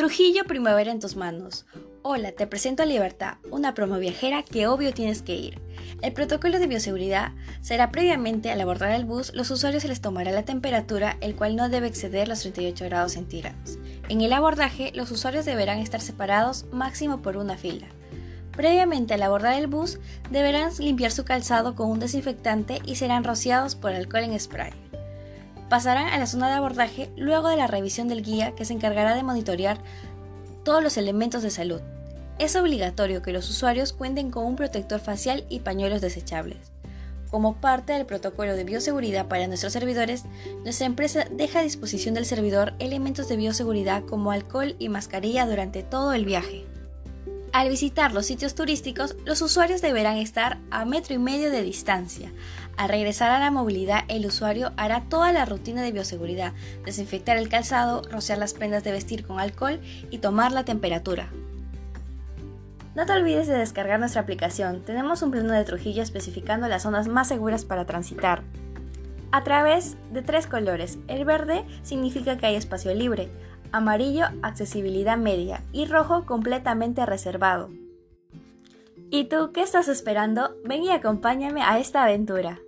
Trujillo Primavera en tus manos. Hola, te presento a Libertad, una promo viajera que obvio tienes que ir. El protocolo de bioseguridad será previamente al abordar el bus, los usuarios se les tomará la temperatura, el cual no debe exceder los 38 grados centígrados. En el abordaje, los usuarios deberán estar separados máximo por una fila. Previamente al abordar el bus, deberán limpiar su calzado con un desinfectante y serán rociados por alcohol en spray. Pasarán a la zona de abordaje luego de la revisión del guía que se encargará de monitorear todos los elementos de salud. Es obligatorio que los usuarios cuenten con un protector facial y pañuelos desechables. Como parte del protocolo de bioseguridad para nuestros servidores, nuestra empresa deja a disposición del servidor elementos de bioseguridad como alcohol y mascarilla durante todo el viaje. Al visitar los sitios turísticos, los usuarios deberán estar a metro y medio de distancia. Al regresar a la movilidad, el usuario hará toda la rutina de bioseguridad, desinfectar el calzado, rociar las prendas de vestir con alcohol y tomar la temperatura. No te olvides de descargar nuestra aplicación. Tenemos un plano de Trujillo especificando las zonas más seguras para transitar. A través de tres colores. El verde significa que hay espacio libre amarillo accesibilidad media y rojo completamente reservado. ¿Y tú qué estás esperando? Ven y acompáñame a esta aventura.